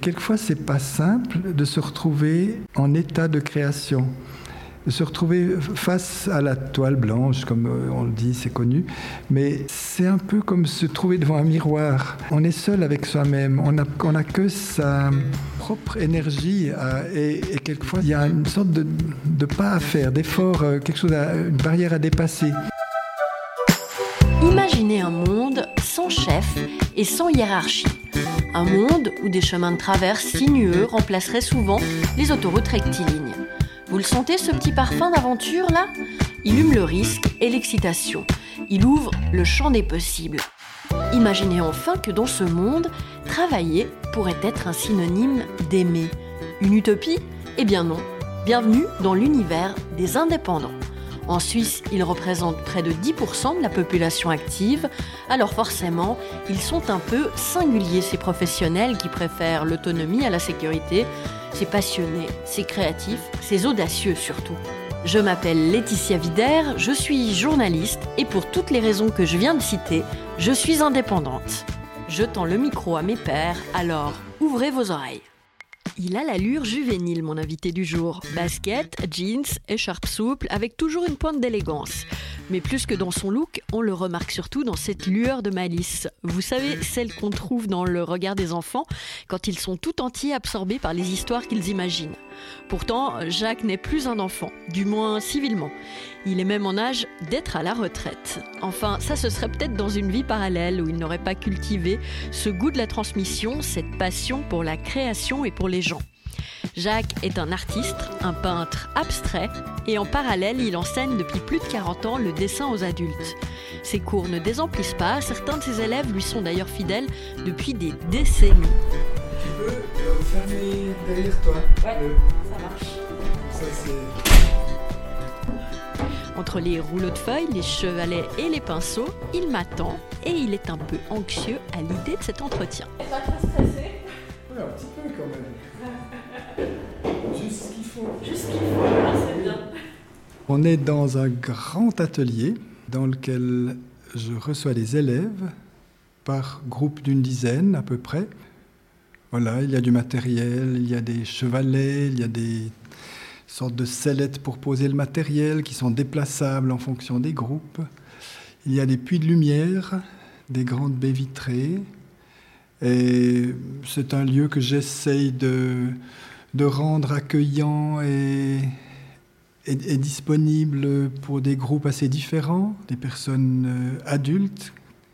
Quelquefois, c'est pas simple de se retrouver en état de création de se retrouver face à la toile blanche, comme euh, on le dit, c'est connu. Mais c'est un peu comme se trouver devant un miroir. On est seul avec soi-même. On n'a on a que sa propre énergie. et, quelquefois, il y a une sorte de, pas à faire, d'effort, euh, quelque chose, une barrière à dépasser. Imaginez un monde sans chef et sans hiérarchie. Un monde où des chemins de traverse sinueux remplaceraient souvent les autoroutes rectilignes. Vous le sentez ce petit parfum d'aventure là? Il hume le risque et l'excitation. Il ouvre le champ des possibles. Imaginez enfin que dans ce monde, travailler pourrait être un synonyme d'aimer. Une utopie? Eh bien non. Bienvenue dans l'univers des indépendants. En Suisse, ils représentent près de 10% de la population active, alors forcément, ils sont un peu singuliers, ces professionnels qui préfèrent l'autonomie à la sécurité, c'est passionné, c'est créatif, c'est audacieux surtout. Je m'appelle Laetitia Vider, je suis journaliste et pour toutes les raisons que je viens de citer, je suis indépendante. Je tends le micro à mes pairs, alors ouvrez vos oreilles. Il a l'allure juvénile, mon invité du jour. Basket, jeans, écharpe souple, avec toujours une pointe d'élégance. Mais plus que dans son look, on le remarque surtout dans cette lueur de malice. Vous savez, celle qu'on trouve dans le regard des enfants quand ils sont tout entiers absorbés par les histoires qu'ils imaginent. Pourtant, Jacques n'est plus un enfant, du moins civilement. Il est même en âge d'être à la retraite. Enfin, ça ce serait peut-être dans une vie parallèle où il n'aurait pas cultivé ce goût de la transmission, cette passion pour la création et pour les gens. Jacques est un artiste, un peintre abstrait, et en parallèle, il enseigne depuis plus de 40 ans le dessin aux adultes. Ses cours ne désemplissent pas, certains de ses élèves lui sont d'ailleurs fidèles depuis des décennies. Tu peux euh, fermer derrière toi Ouais, ça marche. Ça, Entre les rouleaux de feuilles, les chevalets et les pinceaux, il m'attend et il est un peu anxieux à l'idée de cet entretien. Pas très stressé Oui, un petit peu quand même. Bien. On est dans un grand atelier dans lequel je reçois des élèves par groupe d'une dizaine à peu près. Voilà, il y a du matériel, il y a des chevalets, il y a des sortes de sellettes pour poser le matériel qui sont déplaçables en fonction des groupes. Il y a des puits de lumière, des grandes baies vitrées. Et c'est un lieu que j'essaye de, de rendre accueillant et, et, disponible pour des groupes assez différents, des personnes euh, adultes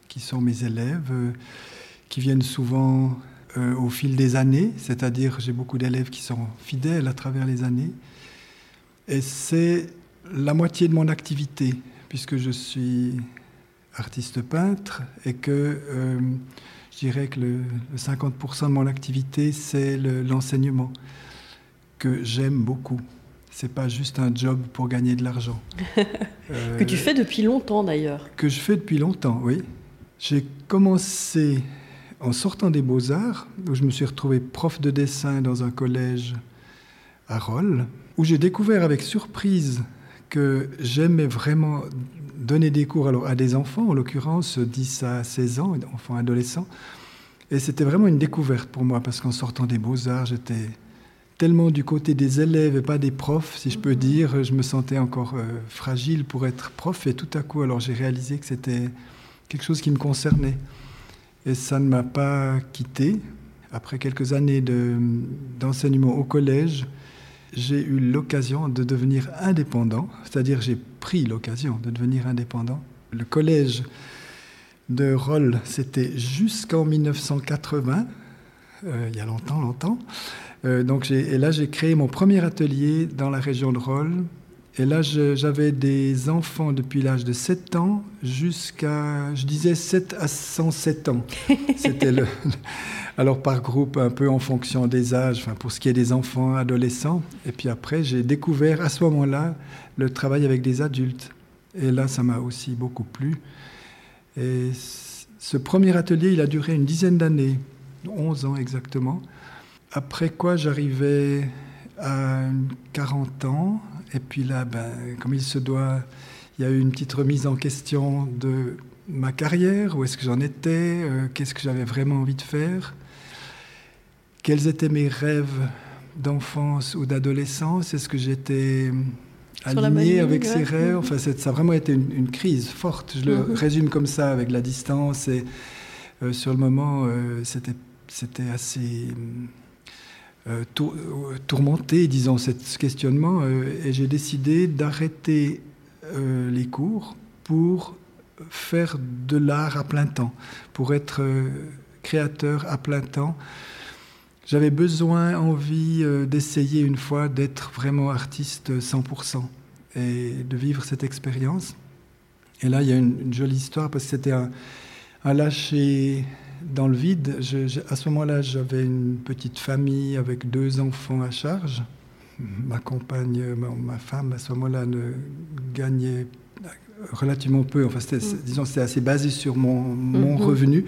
qui sont mes élèves, euh, qui viennent souvent euh, au fil des années, c'est-à-dire j'ai beaucoup d'élèves qui sont fidèles à travers les années. Et c'est la moitié de mon activité, puisque je suis artiste peintre et que je dirais que le, 50% de mon activité, c'est l'enseignement que j'aime beaucoup. C'est pas juste un job pour gagner de l'argent. que tu fais depuis longtemps d'ailleurs. Que je fais depuis longtemps, oui. J'ai commencé en sortant des beaux-arts, où je me suis retrouvé prof de dessin dans un collège à Rolles, où j'ai découvert avec surprise que j'aimais vraiment donner des cours alors, à des enfants, en l'occurrence 10 à 16 ans, enfants adolescents. Et c'était vraiment une découverte pour moi, parce qu'en sortant des beaux-arts, j'étais tellement du côté des élèves et pas des profs, si je peux dire. Je me sentais encore euh, fragile pour être prof et tout à coup, alors j'ai réalisé que c'était quelque chose qui me concernait. Et ça ne m'a pas quitté. Après quelques années d'enseignement au collège, j'ai eu l'occasion de devenir indépendant, c'est-à-dire j'ai pris l'occasion de devenir indépendant. Le collège de Rolles, c'était jusqu'en 1980, euh, il y a longtemps, longtemps. Euh, donc et là, j'ai créé mon premier atelier dans la région de Rolles. Et là, j'avais des enfants depuis l'âge de 7 ans jusqu'à, je disais, 7 à 107 ans. C'était le, alors par groupe, un peu en fonction des âges, enfin, pour ce qui est des enfants, adolescents. Et puis après, j'ai découvert à ce moment-là le travail avec des adultes. Et là, ça m'a aussi beaucoup plu. Et ce premier atelier, il a duré une dizaine d'années, 11 ans exactement. Après quoi, j'arrivais à 40 ans. Et puis là, ben, comme il se doit, il y a eu une petite remise en question de ma carrière, où est-ce que j'en étais, euh, qu'est-ce que j'avais vraiment envie de faire, quels étaient mes rêves d'enfance ou d'adolescence Est-ce que j'étais aligné avec ces rêves. Enfin, ça a vraiment été une, crise forte. Je le mhm. résume comme ça, avec la distance. Et euh, sur le moment, euh, c'était assez euh, tourmenté, disons, ce questionnement. et j'ai décidé d'arrêter les cours pour faire de l'art à plein temps, pour être créateur à plein temps. J'avais besoin, envie d'essayer une fois d'être vraiment artiste 100% et de vivre cette expérience. Et là, il y a une, jolie histoire parce que c'était un, lâcher dans le vide. à ce moment-là, j'avais une petite famille avec deux enfants à charge. Ma compagne, ma, femme, à ce moment-là, ne gagnait relativement peu. Enfin, c'était, mm. disons, c'était assez basé sur mon, mon mm-hmm. revenu,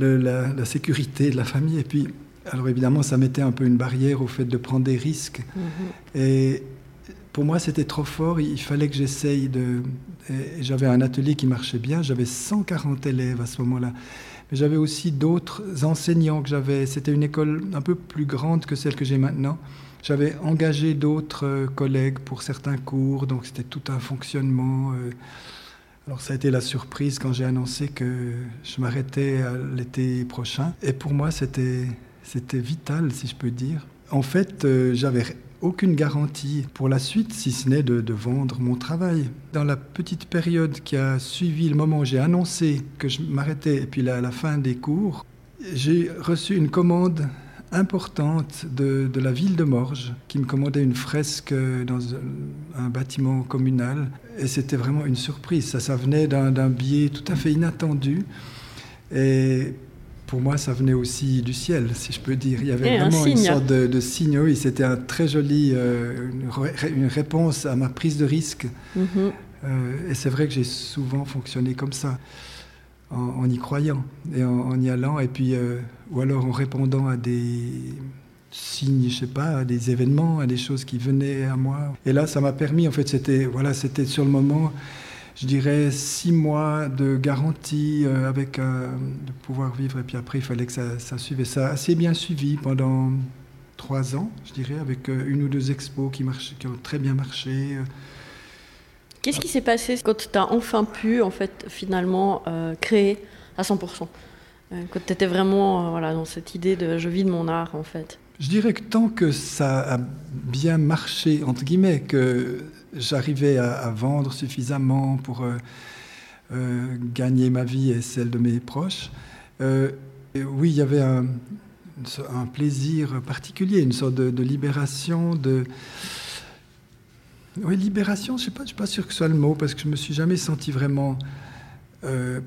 la, sécurité de la famille. Et puis, alors évidemment, ça mettait un peu une barrière au fait de prendre des risques. Mm-hmm. Et pour moi, c'était trop fort. Il fallait que j'essaye de. J'avais un atelier qui marchait bien. J'avais 140 élèves à ce moment-là. J'avais aussi d'autres enseignants que j'avais. C'était une école un peu plus grande que celle que j'ai maintenant. J'avais engagé d'autres euh, collègues pour certains cours, donc c'était tout un fonctionnement. Euh. Alors ça a été la surprise quand j'ai annoncé que je m'arrêtais l'été prochain. Et pour moi, c'était c'était vital, si je peux dire. En fait, euh, j'avais aucune garantie pour la suite, si ce n'est de, vendre mon travail. Dans la petite période qui a suivi le moment où j'ai annoncé que je m'arrêtais, et puis la, la fin des cours, j'ai reçu une commande importante de, la ville de Morges qui me commandait une fresque dans un, bâtiment communal. Et c'était vraiment une surprise. Ça, ça venait d'un biais tout à fait inattendu. Et pour moi, ça venait aussi du ciel, si je peux dire. Il y avait vraiment une sorte de, signe. Oui, c'était un très joli, euh, une, réponse à ma prise de risque. Mhm. Euh, et c'est vrai que j'ai souvent fonctionné comme ça, en, y croyant et en, y allant, et puis euh, ou alors en répondant à des signes, je sais pas, à des événements, à des choses qui venaient à moi. Et là, ça m'a permis. En fait, c'était voilà, c'était sur le moment je dirais, six mois de garantie euh, avec euh, de pouvoir vivre. Et puis après, il fallait que ça, ça suive. Et ça a assez bien suivi pendant trois ans, je dirais, avec euh, une ou deux expos qui, marchaient, qui ont très bien marché. Qu'est-ce qui s'est passé quand tu as enfin pu, en fait, finalement, créer à 100% Quand tu étais vraiment voilà, dans cette idée de je vis de mon art, en fait Je dirais que tant que ça a bien marché, entre guillemets, que j'arrivais à, vendre suffisamment pour euh, euh, gagner ma vie et celle de mes proches. Euh, oui, il y avait un, plaisir particulier, une sorte de, libération, de... Oui, libération, je ne sais suis pas sûr que ce soit le mot, parce que je ne me suis jamais senti vraiment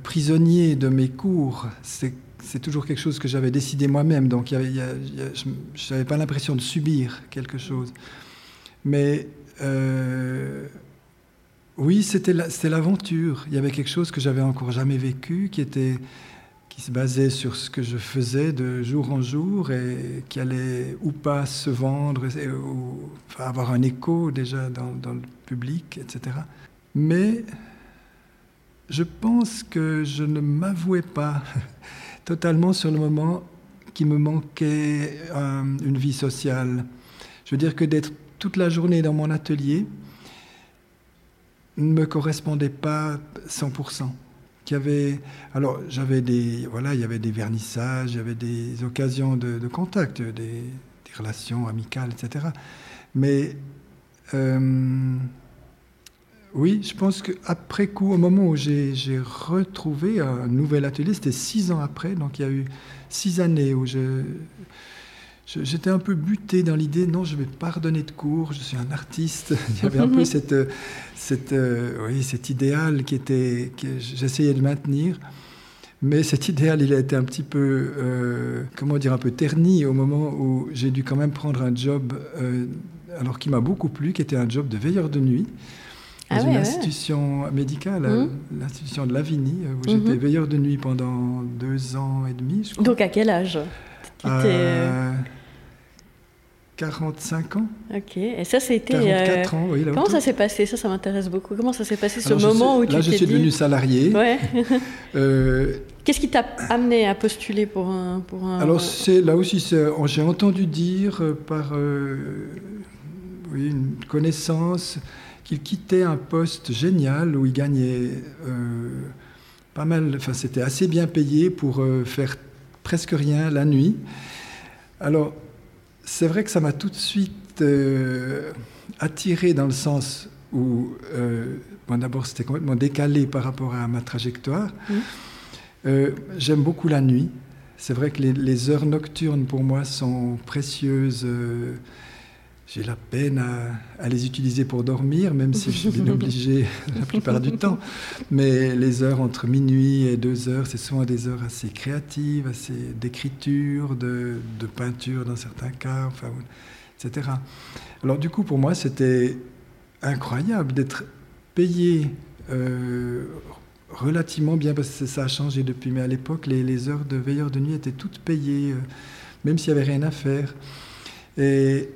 prisonnier de mes cours. C'est toujours quelque chose que j'avais décidé moi-même, donc je n'avais pas l'impression de subir quelque chose. Mais euh, oui, c'était l'aventure. Il y avait quelque chose que j'avais encore jamais vécu, qui était qui se basait sur ce que je faisais de jour en jour et qui allait ou pas se vendre, ou avoir un écho déjà dans, le public, etc. Mais je pense que je ne m'avouais pas totalement sur le moment qu'il me manquait euh, une vie sociale. Je veux dire que d'être toute la journée dans mon atelier ne me correspondait pas 100%. y avait, alors j'avais des, voilà, il y avait des vernissages, il y avait des occasions de, contact, des, relations amicales, etc. Mais euh, oui, je pense qu'après coup, au moment où j'ai retrouvé un nouvel atelier, c'était six ans après, donc il y a eu six années où je, J'étais un peu buté dans l'idée, non, je vais pas redonner de cours, je suis un artiste. Il y avait un peu cette, cette, euh, oui, cet idéal qui était, que j'essayais de maintenir. Mais cet idéal, il a été un petit peu, euh, comment dire, un peu terni au moment où j'ai dû quand même prendre un job, euh, alors qui m'a beaucoup plu, qui était un job de veilleur de nuit dans ah une institution médicale, mmh. l'institution de Lavigny, où mmh. j'étais veilleur de nuit pendant deux ans et demi. Donc à quel âge? 45 ans. Ok, et ça, c'était. 44 ans, oui. Là, Comment ça s'est passé? Ça, ça m'intéresse beaucoup. Comment ça s'est passé ce Alors, moment où tu Là, je suis dit- devenu salarié. Ouais. Euh, Qu'est-ce qui t'a amené à postuler pour un. Pour un... Alors c'est là aussi, j'ai entendu dire euh, par euh, oui, une connaissance qu'il quittait un poste génial où il gagnait euh, pas mal, enfin c'était assez bien payé pour euh, faire presque rien la nuit. Alors c'est vrai que ça m'a tout de suite euh, attiré dans le sens où, euh, bon, d'abord c'était complètement décalé par rapport à ma trajectoire. Mhm. Euh, J'aime beaucoup la nuit. C'est vrai que les, les heures nocturnes pour moi sont précieuses. J'ai la peine à, à les utiliser pour dormir, même si je suis bien obligé la plupart du temps. Mais les heures entre minuit et deux heures, c'est souvent des heures assez créatives, assez d'écriture, de, de peinture dans certains cas, enfin, etc. Alors du coup, pour moi, c'était incroyable d'être payé euh, relativement bien, parce que ça a changé depuis, mais à l'époque, les, les heures de veilleur de nuit étaient toutes payées, euh, même s'il n'y avait rien à faire. Et,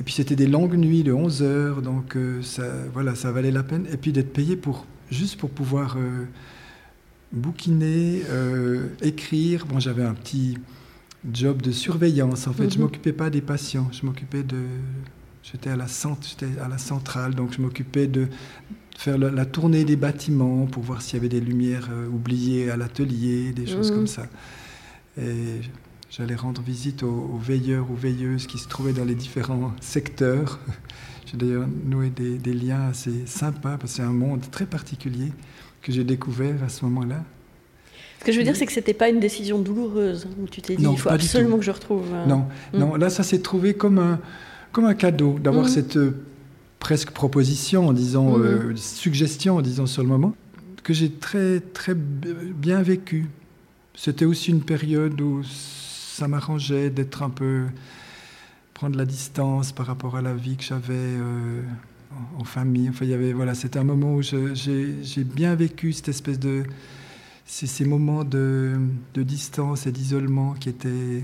et puis c'était des longues nuits de 11 heures, donc euh, ça, voilà, ça valait la peine. Et puis d'être payé pour, juste pour pouvoir euh, bouquiner, euh, écrire. Bon, j'avais un petit job de surveillance, en fait. Je Mhm. m'occupais pas des patients, je m'occupais de... J'étais à, la à centrale, donc je m'occupais de faire la, la tournée des bâtiments pour voir s'il y avait des lumières oubliées à l'atelier, des choses Mhm. comme ça. Et j'allais rendre visite aux, aux veilleurs ou veilleuses qui se trouvaient dans les différents secteurs. J'ai d'ailleurs noué des, des liens assez sympas, parce que c'est un monde très particulier que j'ai découvert à ce moment-là. Ce que je veux dire, c'est que c'était pas une décision douloureuse où tu t'es dit Non, il faut absolument que je retrouve. euh, Non, Mm. non, là, ça s'est trouvé comme un, comme un cadeau d'avoir Mhm. cette euh, presque proposition, disons, Mhm. euh, suggestion, disons, sur le moment, que j'ai très, très bien vécu. C'était aussi une période où ça m'arrangeait d'être un peu. prendre la distance par rapport à la vie que j'avais euh, en, famille. Enfin, il y avait, voilà, c'était un moment où j'ai bien vécu cette espèce de. Ces, moments de, de distance et d'isolement qui étaient.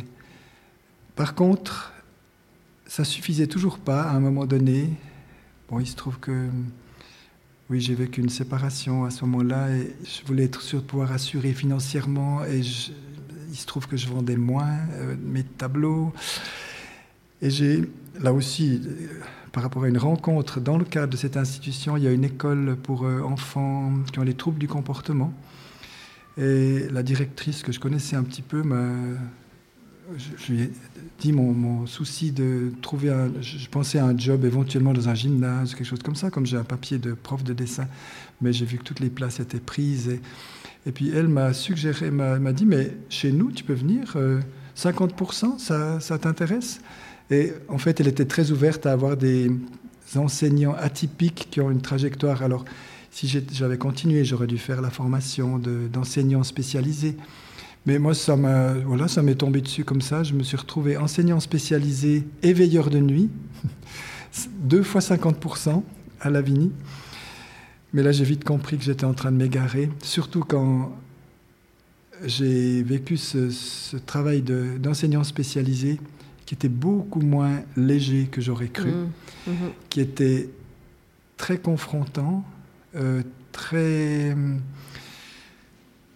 Par contre, ça suffisait toujours pas à un moment donné. Bon, il se trouve que oui, j'ai vécu une séparation à ce moment-là et je voulais être sûr de pouvoir assurer financièrement et je- il se trouve que je vendais moins euh, mes tableaux. Et j'ai là aussi, euh, par rapport à une rencontre dans le cadre de cette institution, il y a une école pour euh, enfants qui ont les troubles du comportement. Et la directrice que je connaissais un petit peu m'a je, lui ai dit mon, souci de trouver un. Je, pensais à un job éventuellement dans un gymnase, quelque chose comme ça, comme j'ai un papier de prof de dessin, mais j'ai vu que toutes les places étaient prises. Et puis elle m'a suggéré, m'a dit Mais chez nous, tu peux venir, euh, 50%, ça, ça t'intéresse? Et en fait, elle était très ouverte à avoir des enseignants atypiques qui ont une trajectoire. Alors, si j'avais continué, j'aurais dû faire la formation de- d'enseignants spécialisés. Mais moi, ça m'a, voilà, m'est tombé dessus comme ça. Je me suis retrouvé enseignant spécialisé et veilleur de nuit, deux fois 50% à Lavigny. Mais là, j'ai vite compris que j'étais en train de m'égarer, surtout quand j'ai vécu ce, ce travail de- d'enseignant spécialisé qui était beaucoup moins léger que j'aurais cru, Mhm. Mhm. qui était très confrontant, euh, très hum,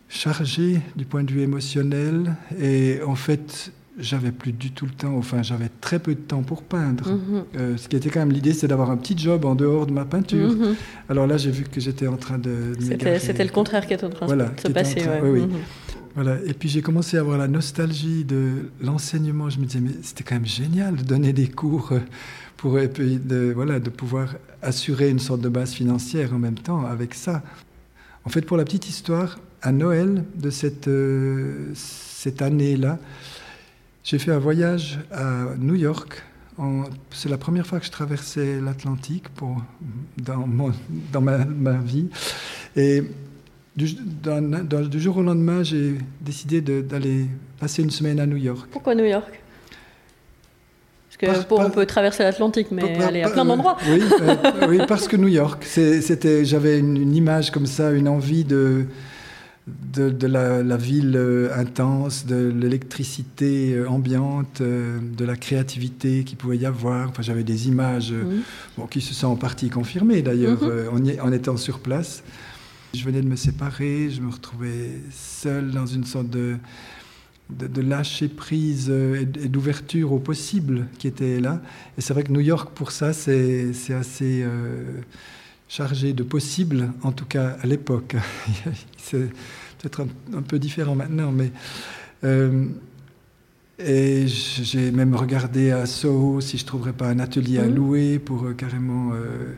chargé du point de vue émotionnel. Et en fait, j'avais plus du tout le temps, enfin, j'avais très peu de temps pour peindre. Mhm. Euh, ce qui était quand même l'idée, c'est d'avoir un petit job en dehors de ma peinture. Mhm. Alors là, j'ai vu que j'étais en train de, de C'était le contraire qui était en train Voilà, de se passer. train- ouais. oui, oui. Mhm. Voilà. Et puis j'ai commencé à avoir la nostalgie de l'enseignement. Je me disais, mais c'était quand même génial de donner des cours euh, pour et puis de, voilà, de pouvoir assurer une sorte de base financière en même temps avec ça. En fait, pour la petite histoire, à Noël de cette, euh, cette année-là, j'ai fait un voyage à New York. C'est la première fois que je traversais l'Atlantique dans, mon- dans ma, ma vie. Et du, jour au lendemain, j'ai décidé d'aller passer une semaine à New York. Pourquoi New York? Parce que Par- par- on peut traverser l'Atlantique, mais Pas- aller à plein d'endroits. Oui, euh, oui, parce que New York, j'avais une, une image comme ça, une envie de, de, de la, la, ville euh, intense, de l'électricité euh, ambiante, euh, de la créativité qu'il pouvait y avoir. Enfin, j'avais des images bon, qui se sont en partie confirmées d'ailleurs mmh. en, en, étant sur place. Je venais de me séparer, je me retrouvais seul dans une sorte de, de, de lâcher prise et d'ouverture au possible qui était là. Et c'est vrai que New York, pour ça, c'est assez... Euh, chargé de possible, en tout cas à l'époque. C'est peut-être un, un, peu différent maintenant, mais. Euh, et j'ai même regardé à Soho si je ne trouverais pas un atelier à mmh. louer pour euh, carrément. Euh,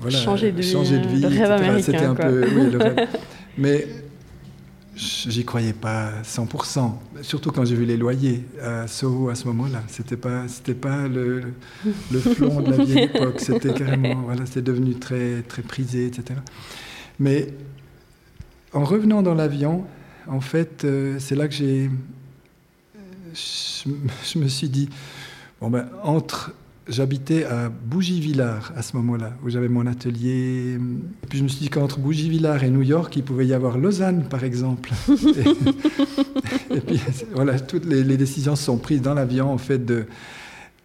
voilà, changer de changer vie. De vie C'était un peu. Oui, le rêve. Mais j'y croyais pas 100%. Surtout quand j'ai vu les loyers à Soho à ce moment-là. C'était pas, c'était pas le, le flon de la vieille époque. C'était carrément, voilà, c'était devenu très, très prisé, etc. Mais en revenant dans l'avion, en fait, euh, c'est là que j'ai, je, je, me suis dit, bon ben, entre J'habitais à Bougies-Villars à ce moment-là, où j'avais mon atelier. Et puis je me suis dit qu'entre Bougies-Villars et New York, il pouvait y avoir Lausanne, par exemple. et, et, puis voilà, toutes les, les, décisions sont prises dans l'avion, en fait, de,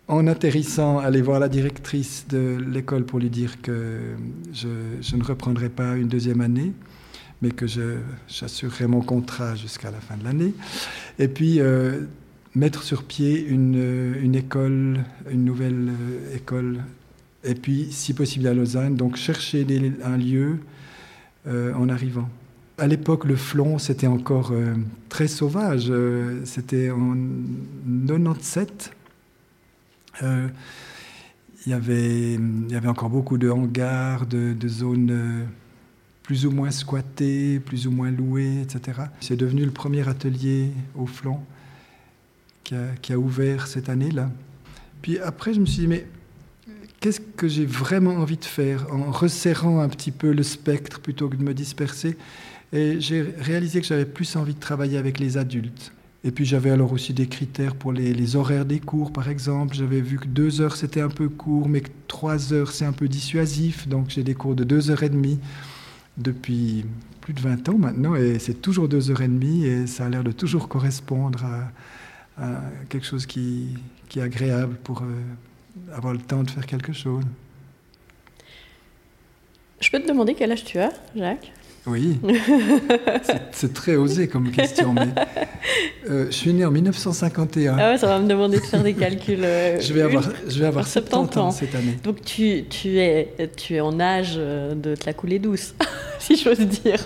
en atterrissant, aller voir la directrice de l'école pour lui dire que je, je, ne reprendrai pas une deuxième année, mais que j'assurerai mon contrat jusqu'à la fin de l'année. Et puis. Euh, mettre sur pied une, une école, une nouvelle euh, école, et puis, si possible, à Lausanne. Donc, chercher un lieu euh, en arrivant. À l'époque, le flon, c'était encore euh, très sauvage. Euh, c'était en 97. Euh, il y avait, il y avait encore beaucoup de hangars, de, de zones plus ou moins squattées, plus ou moins louées, etc. C'est devenu le premier atelier au flon qui a, ouvert cette année-là. Puis après, je me suis dit, mais qu'est-ce que j'ai vraiment envie de faire en resserrant un petit peu le spectre plutôt que de me disperser? Et j'ai réalisé que j'avais plus envie de travailler avec les adultes. Et puis j'avais alors aussi des critères pour les, les horaires des cours, par exemple. J'avais vu que deux heures c'était un peu court, mais que trois heures c'est un peu dissuasif. Donc j'ai des cours de deux heures et demie depuis plus de 20 ans maintenant, et c'est toujours deux heures et demie, et ça a l'air de toujours correspondre à quelque chose qui, qui, est agréable pour euh, avoir le temps de faire quelque chose. Je peux te demander quel âge tu as, Jacques? Oui, c'est très osé comme question, mais euh, je suis né en 1951. Ah ouais, ça va me demander de faire des calculs. Euh, je vais avoir, je vais avoir 70 ans cette année. Donc tu, tu, es, tu es en âge de te la couler douce, si j'ose dire.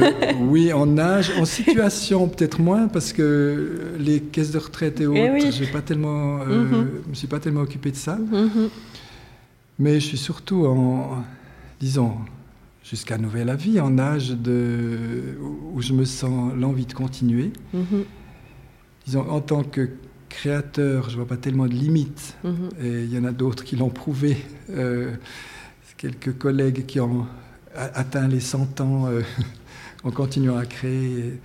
euh, oui, en âge, en situation peut-être moins, parce que les caisses de retraite et autres, Eh oui. j'ai pas tellement, euh, Mhm. je me suis pas tellement occupé de ça. Mhm. Mais je suis surtout en, disons, jusqu'à nouvel avis, en âge de, où je me sens l'envie de continuer. Mhm. Disons, en tant que créateur, je vois pas tellement de limites. Mhm. Et il y en a d'autres qui l'ont prouvé. Euh, quelques collègues qui ont atteint les 100 ans euh, en continuant à créer.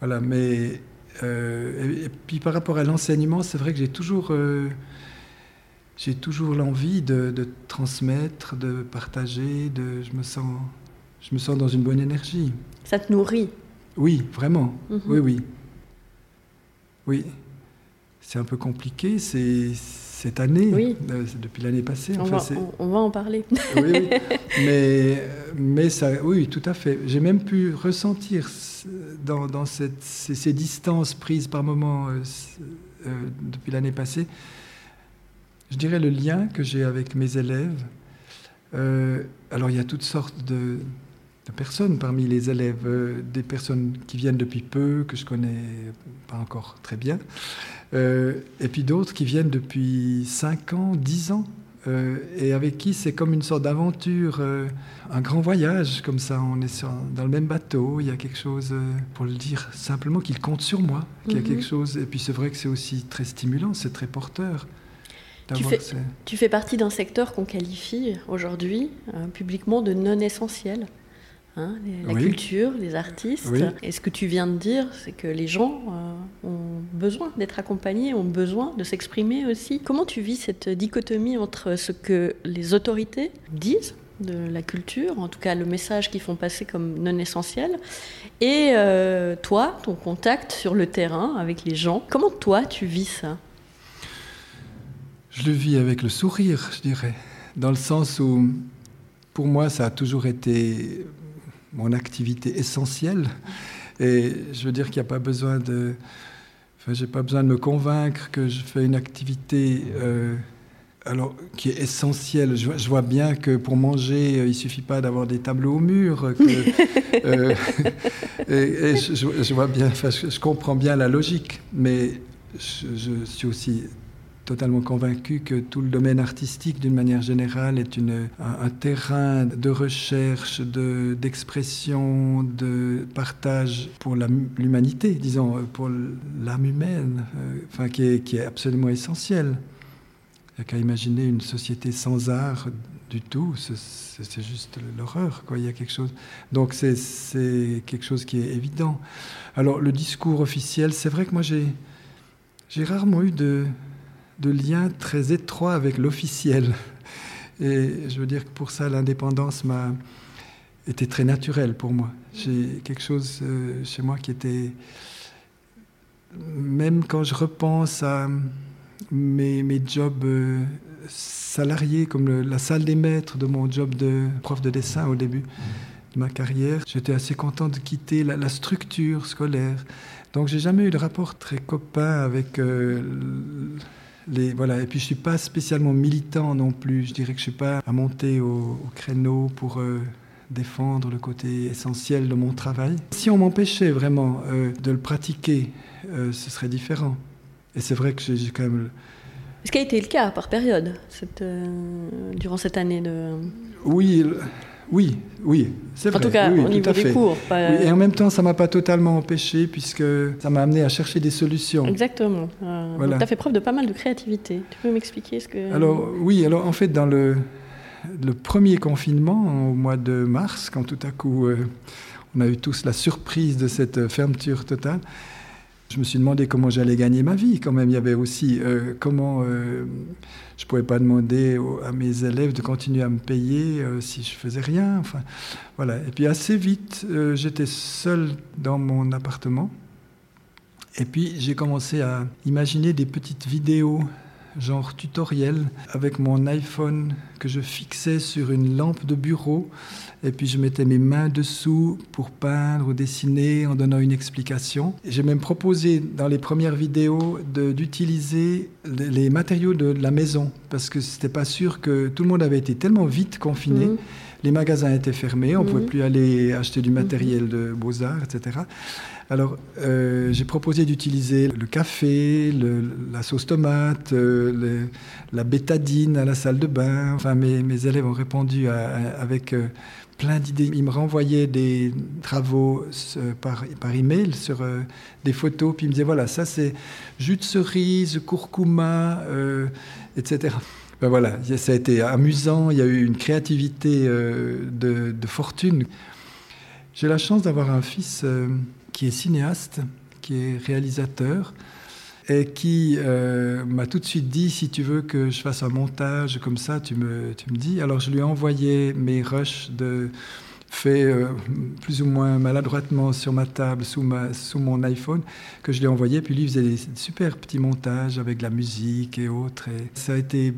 Voilà, mais euh, et, et puis par rapport à l'enseignement, c'est vrai que j'ai toujours j'ai toujours l'envie de, de transmettre, de partager. De, je me sens je me sens dans une bonne énergie. Ça te nourrit. Oui, vraiment. Mhm. Oui, oui. Oui. C'est un peu compliqué c'est cette année, Oui. euh, depuis l'année passée. On, Enfin, va, c'est- on, on va en parler. oui, oui. Mais, mais ça, oui, tout à fait. J'ai même pu ressentir dans, dans cette, ces, ces distances prises par moments euh, euh, depuis l'année passée, je dirais le lien que j'ai avec mes élèves. Euh, alors, il y a toutes sortes de, de personnes parmi les élèves, euh, des personnes qui viennent depuis peu, que je connais pas encore très bien, euh, et puis d'autres qui viennent depuis 5 ans, 10 ans, euh, et avec qui c'est comme une sorte d'aventure, un grand voyage, comme ça, on est sur, dans le même bateau, il y a quelque chose, pour le dire simplement, qu'il compte sur moi, qu'il y a Mhm. quelque chose, et puis c'est vrai que c'est aussi très stimulant, c'est très porteur. fais- Tu fais partie d'un secteur qu'on qualifie aujourd'hui publiquement de non essentiel. Hein, la Oui. culture, les artistes. Oui. Et ce que tu viens de dire, c'est que les gens euh, ont besoin d'être accompagnés, ont besoin de s'exprimer aussi. Comment tu vis cette dichotomie entre ce que les autorités disent de la culture, en tout cas le message qu'ils font passer comme non essentiel, et euh, toi, ton contact sur le terrain avec les gens? Comment toi tu vis ça? Je le vis avec le sourire, je dirais, dans le sens où pour moi ça a toujours été mon activité essentielle, et je veux dire qu'il n'y a pas besoin de... Enfin, j'ai pas besoin de me convaincre que je fais une activité... Euh, alors, qui est essentiel. Je, vois bien que pour manger, euh, il suffit pas d'avoir des tableaux au mur. Euh, et, je, vois bien, je, comprends bien la logique, mais je, suis aussi totalement convaincu que tout le domaine artistique, d'une manière générale, est une, un, terrain de recherche, d'expression, de, partage pour l'humanité, disons, pour l'âme humaine, euh, enfin, qui est, qui est absolument essentiel. Il n'y a qu'à imaginer une société sans art du tout, c'est juste l'horreur. Quoi. Il y a quelque chose. Donc c'est quelque chose qui est évident. Alors le discours officiel, c'est vrai que moi j'ai rarement eu de, de lien très étroit avec l'officiel. Et je veux dire que pour ça, l'indépendance m'a été très naturelle pour moi. J'ai quelque chose euh, chez moi qui était, même quand je repense à mes, mes jobs euh, salariés, comme la salle des maîtres de mon job de prof de dessin au début de ma carrière, j'étais assez content de quitter la, structure scolaire. Donc j'ai jamais eu de rapport très copain avec euh, les voilà. Et puis je suis pas spécialement militant non plus. Je dirais que je suis pas à monter au, créneau pour euh, défendre le côté essentiel de mon travail. Si on m'empêchait vraiment de le pratiquer, ce serait différent. Et c'est vrai que j'ai quand même. Ce qui a été le cas par période, cette, euh, durant cette année de. Oui, oui, oui, c'est vrai. En tout cas, oui, au niveau des cours. et en même temps, ça ne m'a pas totalement empêché, puisque ça m'a amené à chercher des solutions. Exactement. Euh, tu as fait preuve de pas mal de créativité. Tu peux m'expliquer ce que. Alors, oui, alors en fait, dans le, le premier confinement, au mois de mars, quand tout à coup, euh, on a eu tous la surprise de cette fermeture totale, je me suis demandé comment j'allais gagner ma vie. Quand même, il y avait aussi euh, comment euh, je ne pouvais pas demander à mes élèves de continuer à me payer euh, si je faisais rien. Enfin, voilà. Et puis assez vite, j'étais seul dans mon appartement. Et puis j'ai commencé à imaginer des petites vidéos genre tutoriel avec mon iPhone que je fixais sur une lampe de bureau et puis je mettais mes mains dessous pour peindre ou dessiner en donnant une explication. J'ai même proposé dans les premières vidéos d'utiliser les matériaux de la maison parce que c'était pas sûr que tout le monde avait été tellement vite confiné. Mhm. Les magasins étaient fermés, on ne pouvait mhm. plus aller acheter du matériel de beaux-arts, etc. Alors, euh, j'ai proposé d'utiliser le café, la sauce tomate, euh, la bétadine à la salle de bain. Enfin, mes, mes élèves ont répondu avec euh, plein d'idées. Ils me renvoyaient des travaux par, par email sur des photos, puis ils me disaient voilà, ça c'est jus de cerise, curcuma, etc. Ben voilà, ça a été amusant, il y a eu une créativité de, de, fortune. J'ai la chance d'avoir un fils qui est cinéaste, qui est réalisateur, et qui euh, m'a tout de suite dit si tu veux que je fasse un montage comme ça, tu me, tu me dis. Alors je lui ai envoyé mes rushs de fait euh, plus ou moins maladroitement sur ma table sous, ma, sous mon iPhone que je lui ai envoyé. Puis lui faisait des super petits montages avec la musique et autres. Ça a été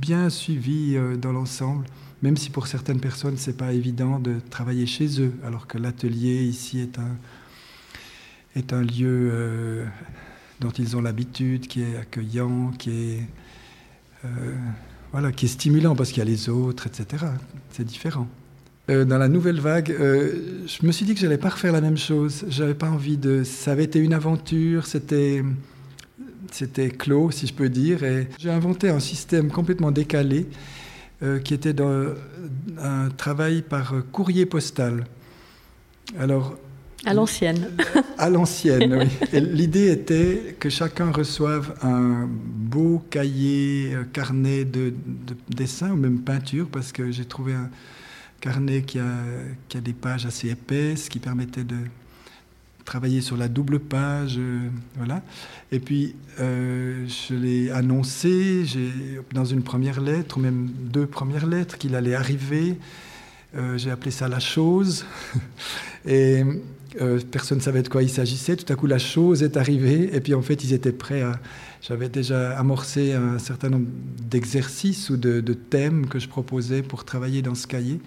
bien suivi euh, dans l'ensemble, même si pour certaines personnes c'est pas évident de travailler chez eux, alors que l'atelier ici est un est un lieu euh, dont ils ont l'habitude, qui est accueillant, qui est, voilà, qui est stimulant parce qu'il y a les autres, etc. C'est différent. Euh, dans la nouvelle vague, je me suis dit que je n'allais pas refaire la même chose. J'avais pas envie de. Ça avait été une aventure, c'était c'était clos, si je peux dire. Et j'ai inventé un système complètement décalé qui était dans un travail par courrier postal. Alors, à l'ancienne. À l'ancienne, oui. L'idée était que chacun reçoive un beau cahier, un carnet de, dessin ou même peinture, parce que j'ai trouvé un carnet qui a, qui a des pages assez épaisses, qui permettait de travaillé sur la double page, euh, voilà. Et puis, euh, je l'ai annoncé dans une première lettre, ou même deux premières lettres, qu'il allait arriver. Euh, j'ai appelé ça la chose. et personne ne savait de quoi il s'agissait. Tout à coup, la chose est arrivée. Et puis, en fait, ils étaient prêts à. J'avais déjà amorcé un certain nombre d'exercices ou de, thèmes que je proposais pour travailler dans ce cahier.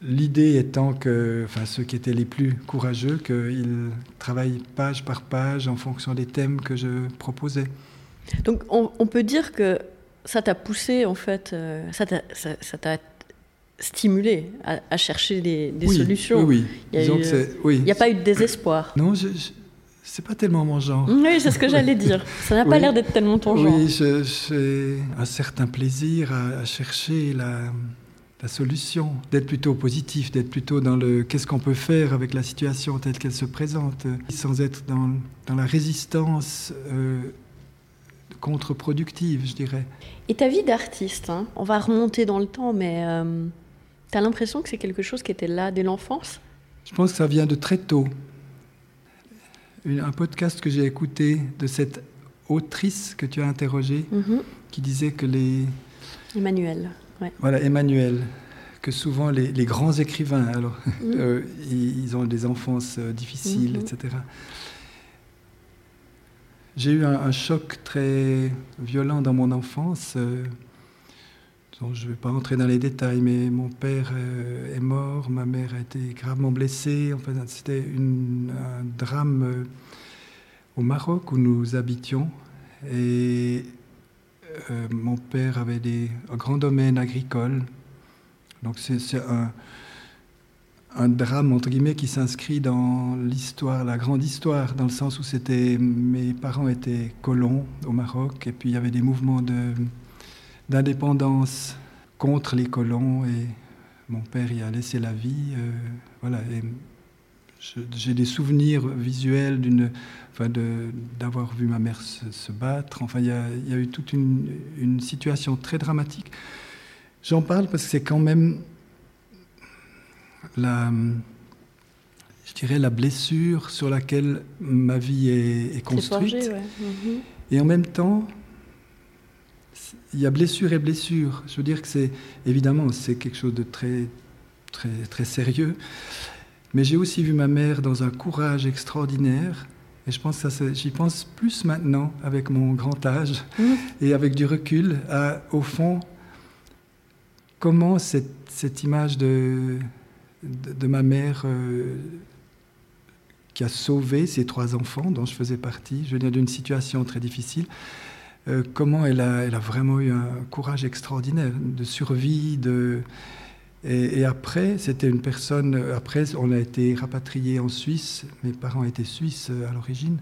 L'idée étant que, enfin, ceux qui étaient les plus courageux, qu'ils travaillent page par page en fonction des thèmes que je proposais. Donc, on, peut dire que ça t'a poussé, en fait, euh, ça t'a stimulé à, chercher des, solutions. Oui, oui. Il n'y a, pas eu de désespoir. Non, je, c'est pas tellement mon genre. Oui, c'est ce que j'allais dire. Ça n'a pas l'air d'être tellement ton genre. Oui, j'ai un certain plaisir à chercher la la solution, d'être plutôt positif, d'être plutôt dans le qu'est-ce qu'on peut faire avec la situation telle qu'elle se présente, sans être dans, dans la résistance euh, contre-productive, je dirais. Et ta vie d'artiste, hein, on va remonter dans le temps, mais euh, tu as l'impression que c'est quelque chose qui était là dès l'enfance? Je pense que ça vient de très tôt. un podcast que j'ai écouté de cette autrice que tu as interrogée, mm-hmm. qui disait que les... Emmanuel. Voilà, Emmanuel, que souvent les, grands écrivains, alors, mm. euh, ils, ont des enfances euh, difficiles, mm-hmm. etc. J'ai eu un, choc très violent dans mon enfance. Euh, dont je ne vais pas rentrer dans les détails, mais mon père est mort, ma mère a été gravement blessée. Enfin, c'était un drame au Maroc où nous habitions. Et euh, mon père avait des, un grand domaine agricole. Donc c'est un, un, drame, entre guillemets, qui s'inscrit dans l'histoire, la grande histoire, dans le sens où c'était, mes parents étaient colons au Maroc, et puis il y avait des mouvements d'indépendance contre les colons, et mon père y a laissé la vie. Euh, voilà, j'ai des souvenirs visuels d'une, enfin d'avoir vu ma mère se, battre. Enfin, il y, a, eu toute une, une situation très dramatique. J'en parle parce que c'est quand même la, je dirais, la blessure sur laquelle ma vie est, construite. Mhm. Et en même temps, il y a blessure et blessure. Je veux dire que c'est évidemment c'est quelque chose de très très très sérieux. Mais j'ai aussi vu ma mère dans un courage extraordinaire. Et je pense j'y pense plus maintenant, avec mon grand âge mmh. et avec du recul, à, au fond, comment cette, cette image de, de, ma mère euh, qui a sauvé ses trois enfants, dont je faisais partie, je venais d'une situation très difficile, euh, comment elle a, elle a vraiment eu un courage extraordinaire de survie, de, et, après, c'était une personne. Après, on a été rapatrié en Suisse. Mes parents étaient suisses euh, à l'origine.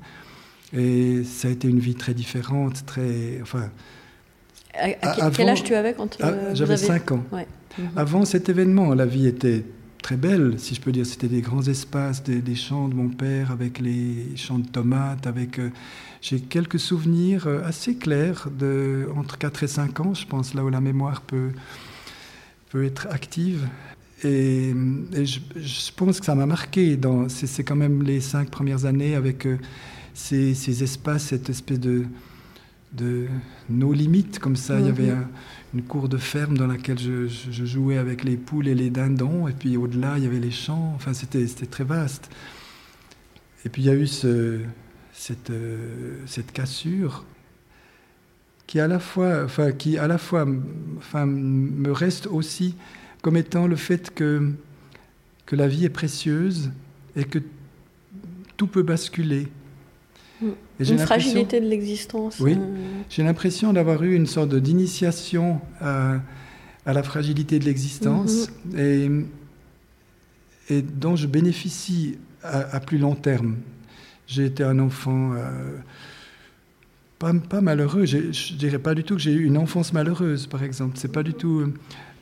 Et ça a été une vie très différente, très. Enfin. À, quel âge tu avais quand ah, euh, J'avais 5 ans. Mhm. Avant cet événement, la vie était très belle, si je peux dire. C'était des grands espaces, des, champs de mon père avec les champs de tomates. Avec, euh, j'ai quelques souvenirs assez clairs de entre 4 et 5 ans, je pense, là où la mémoire peut peut être active. Et, je, pense que ça m'a marqué. C'est quand même les cinq premières années avec euh, ces, ces, espaces, cette espèce de, de nos limites comme ça. Il y avait mhm. une cour de ferme dans laquelle je, je, jouais avec les poules et les dindons. Et puis au-delà, il y avait les champs. Enfin, c'était très vaste. Et puis il y a eu ce, cette, euh, cette cassure qui à la fois, enfin, qui à la fois, enfin, me reste aussi comme étant le fait que, que la vie est précieuse et que tout peut basculer. Mm. une fragilité de l'existence. Oui, euh. j'ai l'impression d'avoir eu une sorte d'initiation à, à, la fragilité de l'existence mm-hmm. et, et, dont je bénéficie à, plus long terme. J'ai été un enfant euh, pas, malheureux. Je dirais pas du tout que j'ai eu une enfance malheureuse, par exemple. C'est pas du tout.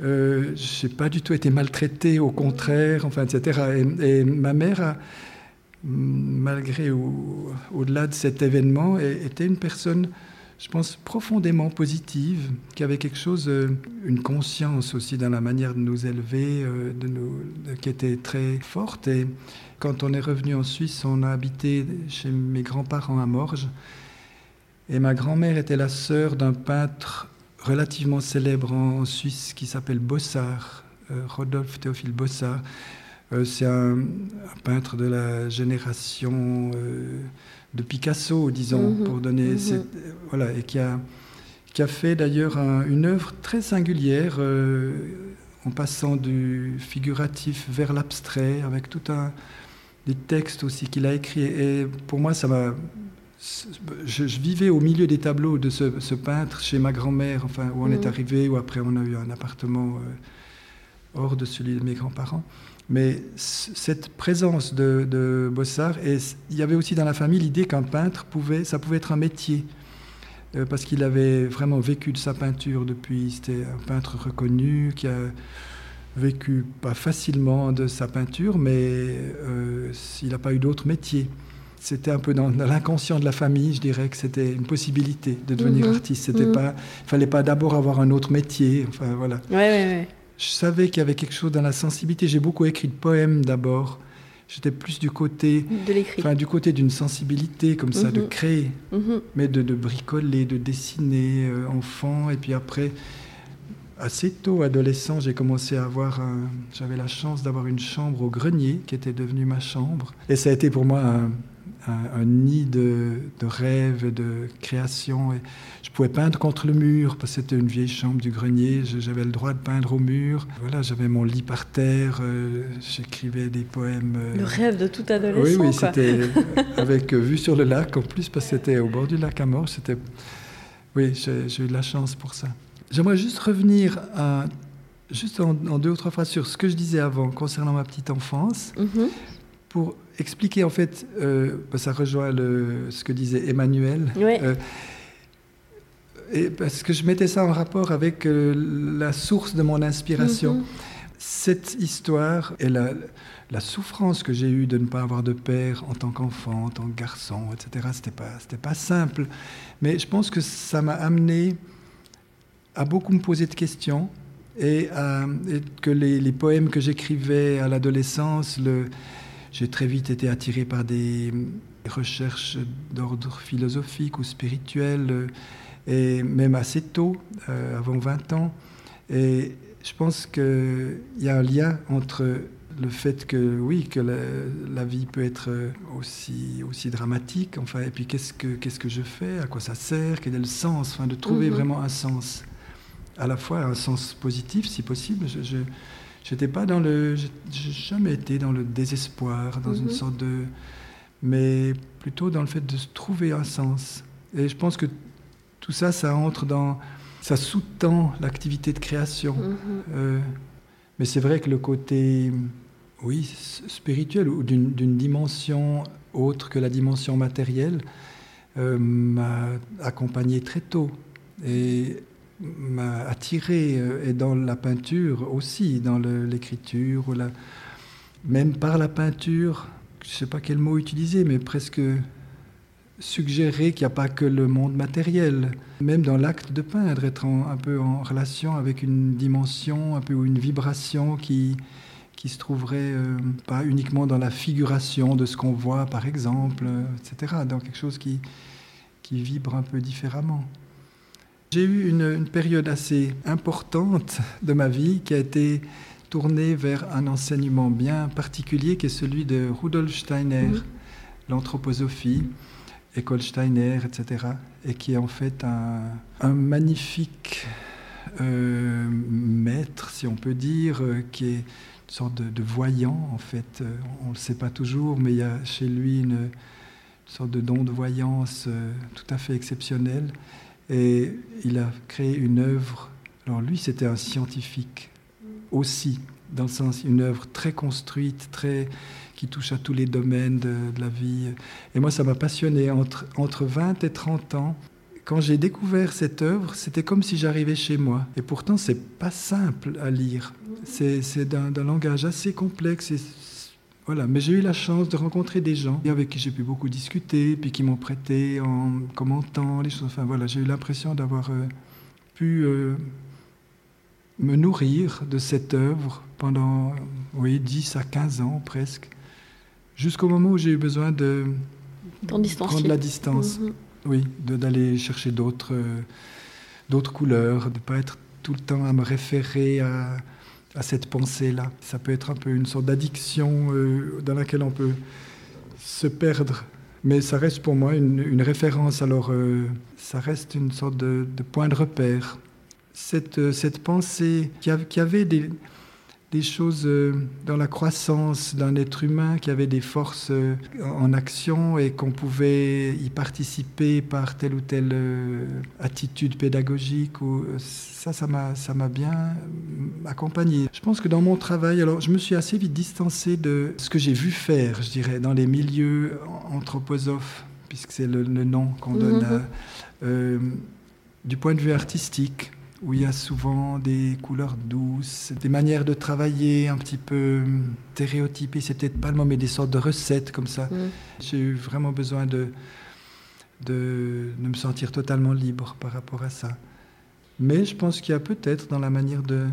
Euh, j'ai pas du tout été maltraité, au contraire, enfin, etc. Et, ma mère a, malgré ou au-delà de cet événement, était une personne je pense, profondément positive, qui avait quelque chose, euh, une conscience aussi dans la manière de nous élever, euh, de nous, qui était très forte. Et quand on est revenu en Suisse, on a habité chez mes grands-parents à Morges. Et ma grand-mère était la sœur d'un peintre relativement célèbre en Suisse qui s'appelle Bossard, euh, Rodolphe Théophile Bossard. Euh, C'est un, un peintre de la génération euh, de Picasso, disons, Mhm, pour donner. mhm. cette- voilà, et qui a, qui a fait d'ailleurs un- une œuvre très singulière en passant du figuratif vers l'abstrait, avec tout un des textes aussi qu'il a écrits. Et pour moi, ça m'a. Je, je vivais au milieu des tableaux de ce, ce peintre chez ma grand-mère, enfin, où on est Mhm. arrivé, où après on a eu un appartement euh, hors de celui de mes grands-parents. Mais cette présence de, de Bossard, et il y avait aussi dans la famille l'idée qu'un peintre pouvait, ça pouvait être un métier, Euh, parce qu'il avait vraiment vécu de sa peinture depuis. C'était un peintre reconnu qui a vécu pas facilement de sa peinture, mais euh, il n'a pas eu d'autre métier. C'était un peu dans, dans l'inconscient de la famille, je dirais que c'était une possibilité de devenir Mhm. artiste. C'était Mhm. pas, il fallait pas d'abord avoir un autre métier. Enfin voilà. Ouais, ouais, ouais. Je savais qu'il y avait quelque chose dans la sensibilité. J'ai beaucoup écrit de poèmes d'abord. J'étais plus du côté, enfin du côté d'une sensibilité comme ça, de Mhm. créer, Mhm. mais de, de bricoler, de dessiner euh, enfant. Et puis après, assez tôt, adolescent, j'ai commencé à avoir. un- J'avais la chance d'avoir une chambre au grenier qui était devenue ma chambre. Et ça a été pour moi un, un- un nid de, de rêves et de création. Et je pouvais peindre contre le mur parce que c'était une vieille chambre du grenier. J'avais le droit de peindre au mur. Voilà, j'avais mon lit par terre. euh, J'écrivais des poèmes. euh, Le rêve de tout oui, adolescent, oui, quoi. c'était avec euh, vue sur le lac en plus, parce que c'était au bord du lac à. C'était... Oui, j'ai, eu de la chance pour ça. J'aimerais juste revenir à, juste en, en deux ou trois phrases sur ce que je disais avant concernant ma petite enfance, Mhm. pour expliquer en fait, euh, bah, ça rejoint le, ce que disait Emmanuel, Ouais. euh, et parce que je mettais ça en rapport avec euh, la source de mon inspiration Mhm. cette histoire et la, la souffrance que j'ai eue de ne pas avoir de père en tant qu'enfant, en tant que garçon, etc., c'était pas, c'était pas simple. Mais je pense que ça m'a amené à beaucoup me poser de questions et, à- et que les, les poèmes que j'écrivais à l'adolescence, le, j'ai très vite été attiré par des recherches d'ordre philosophique ou spirituel, et même assez tôt, euh, avant 20 ans. Et je pense qu'il y a un lien entre le fait que, oui, que la, la vie peut être aussi, aussi dramatique, enfin, et puis qu'est-ce que, qu'est-ce que je fais, à quoi ça sert, quel est le sens, enfin, de trouver Mhm. vraiment un sens, à la fois un sens positif, si possible. Je, je, j'étais pas dans le, j'ai jamais été dans le désespoir, dans une Mhm. sorte de, mais plutôt dans le fait de se trouver un sens. Et je pense que tout ça, ça entre dans, ça sous-tend l'activité de création. Mhm. Euh, mais c'est vrai que le côté, oui, spirituel ou d'une d'une dimension autre que la dimension matérielle euh, m'a accompagné très tôt et m'a attiré, euh, et dans la peinture aussi, dans l'écriture, même par la peinture, je ne sais pas quel mot utiliser, mais presque suggérer qu'il n'y a pas que le monde matériel. Même dans l'acte de peindre, être un peu en relation avec une dimension, un peu une vibration qui, qui se trouverait euh, pas uniquement dans la figuration de ce qu'on voit, par exemple, euh, etc., dans quelque chose qui, qui vibre un peu différemment. J'ai eu une, une période assez importante de ma vie qui a été tournée vers un enseignement bien particulier qui est celui de Rudolf Steiner, l'anthroposophie, école Steiner, etc. Et qui est en fait un, un magnifique euh, maître, si on peut dire, euh, qui est une sorte de, de voyant, en fait. Euh, On ne le sait pas toujours, mais il y a chez lui une, une sorte de don de voyance tout à fait exceptionnel. Et il a créé une œuvre. Alors lui, c'était un scientifique aussi, dans le sens une œuvre très construite, très qui touche à tous les domaines de, la vie. Et moi, ça m'a passionné. Entre, entre 20 et 30 ans, quand j'ai découvert cette œuvre, c'était comme si j'arrivais chez moi. Et pourtant, c'est pas simple à lire. C'est d'un langage assez complexe. Voilà, mais j'ai eu la chance de rencontrer des gens avec qui j'ai pu beaucoup discuter, puis qui m'ont prêté en commentant les choses. Enfin voilà, j'ai eu l'impression d'avoir euh, pu euh, me nourrir de cette œuvre pendant oui, 10 à 15 ans presque, jusqu'au moment où j'ai eu besoin de prendre la distance. Mhm. Oui, d'aller chercher d'autres euh, d'autres couleurs, de ne pas être tout le temps à me référer à à cette pensée-là. Ça peut être un peu une sorte d'addiction euh, dans laquelle on peut se perdre. Mais ça reste pour moi une, référence, alors euh, ça reste une sorte de, point de repère. Cette, euh, cette pensée qui, avait des, des choses euh, dans la croissance d'un être humain qui avait des forces euh, en action et qu'on pouvait y participer par telle ou telle euh, attitude pédagogique. Ou, ça, ça m'a, ça m'a bien accompagné. Je pense que dans mon travail, alors je me suis assez vite distancé de ce que j'ai vu faire, je dirais, dans les milieux anthroposophes, puisque c'est le, nom qu'on donne mm-hmm. du point de vue artistique où il y a souvent des couleurs douces, des manières de travailler un petit peu stéréotypées, c'est peut-être pas le mot, mais des sortes de recettes comme ça. Mm. J'ai eu vraiment besoin de, de, de, me sentir totalement libre par rapport à ça. Mais je pense qu'il y a peut-être dans la manière de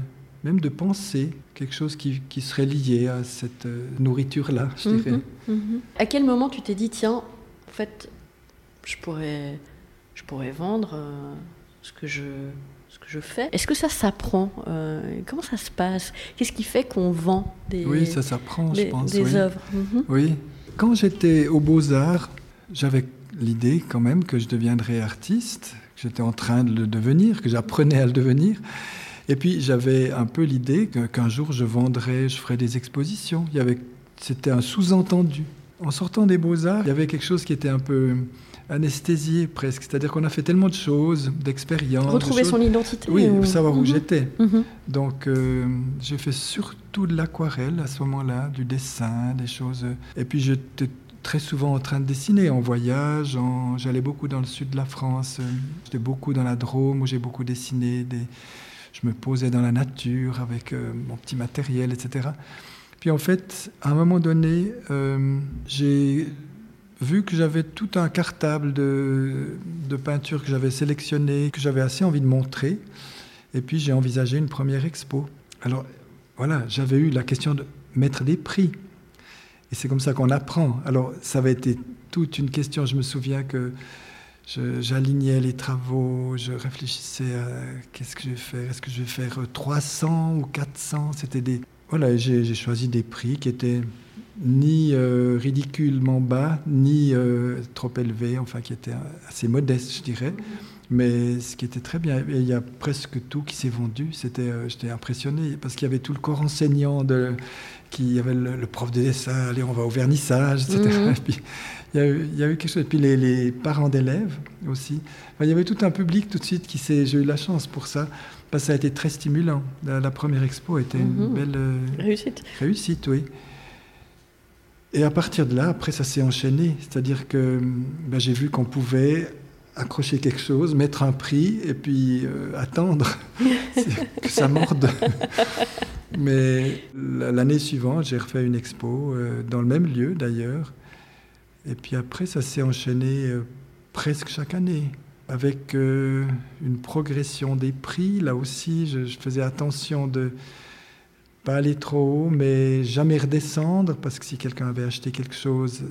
même de penser quelque chose qui, qui serait lié à cette euh, nourriture-là, je mm-hmm, dirais. Mm-hmm. À quel moment tu t'es dit, tiens, en fait, je pourrais, je pourrais vendre euh, ce que je je fais. Est-ce que ça s'apprend euh, Comment ça se passe? Qu'est-ce qui fait qu'on vend des Oui, ça s'apprend, je pense. Des œuvres? Mhm. Oui. Quand j'étais aux Beaux-Arts, j'avais l'idée quand même que je deviendrais artiste, que j'étais en train de le devenir, que j'apprenais à le devenir. Et puis j'avais un peu l'idée qu'un jour je vendrais, je ferais des expositions. Il y avait, c'était un sous-entendu. En sortant des Beaux-Arts, il y avait quelque chose qui était un peu anesthésié presque. C'est-à-dire qu'on a fait tellement de choses, d'expériences. Retrouver son identité. Oui, savoir où mhm. j'étais. Mhm. Donc euh, j'ai fait surtout de l'aquarelle à ce moment-là, du dessin, des choses. Et puis j'étais très souvent en train de dessiner, en voyage. J'allais beaucoup dans le sud de la France. J'étais beaucoup dans la Drôme où j'ai beaucoup dessiné. Des... Je me posais dans la nature avec euh, mon petit matériel, etc. Puis en fait, à un moment donné, euh, j'ai vu que j'avais tout un cartable de, peintures que j'avais sélectionnées, que j'avais assez envie de montrer, et puis j'ai envisagé une première expo. Alors voilà, j'avais eu la question de mettre des prix. Et c'est comme ça qu'on apprend. Alors ça avait été toute une question. Je me souviens que j'alignais les travaux, je réfléchissais à qu'est-ce que je vais faire. Est-ce que je vais faire 300 ou 400 C'était des... Voilà, j'ai choisi des prix qui étaient ni euh, ridiculement bas, ni euh, trop élevé, enfin qui était assez modeste, je dirais. Mais ce qui était très bien, et il y a presque tout qui s'est vendu. C'était, euh, j'étais impressionné parce qu'il y avait tout le corps enseignant, de, qui y avait le, prof de dessin, allez, on va au vernissage, etc. Mhm. puis, il y, a eu, il y, a eu, quelque chose. Et puis les, les parents d'élèves aussi. il y avait tout un public tout de suite qui s'est. J'ai eu la chance pour ça. Parce que ça a été très stimulant. La, première expo était une mhm. belle réussite. Réussite, oui. Et à partir de là, après, ça s'est enchaîné. C'est-à-dire que ben, j'ai vu qu'on pouvait accrocher quelque chose, mettre un prix et puis euh, attendre que ça morde. Mais l'année suivante, j'ai refait une expo euh, dans le même lieu d'ailleurs. Et puis après, ça s'est enchaîné euh, presque chaque année avec une progression des prix. Là aussi, je, je faisais attention de pas aller trop haut, mais jamais redescendre, parce que si quelqu'un avait acheté quelque chose,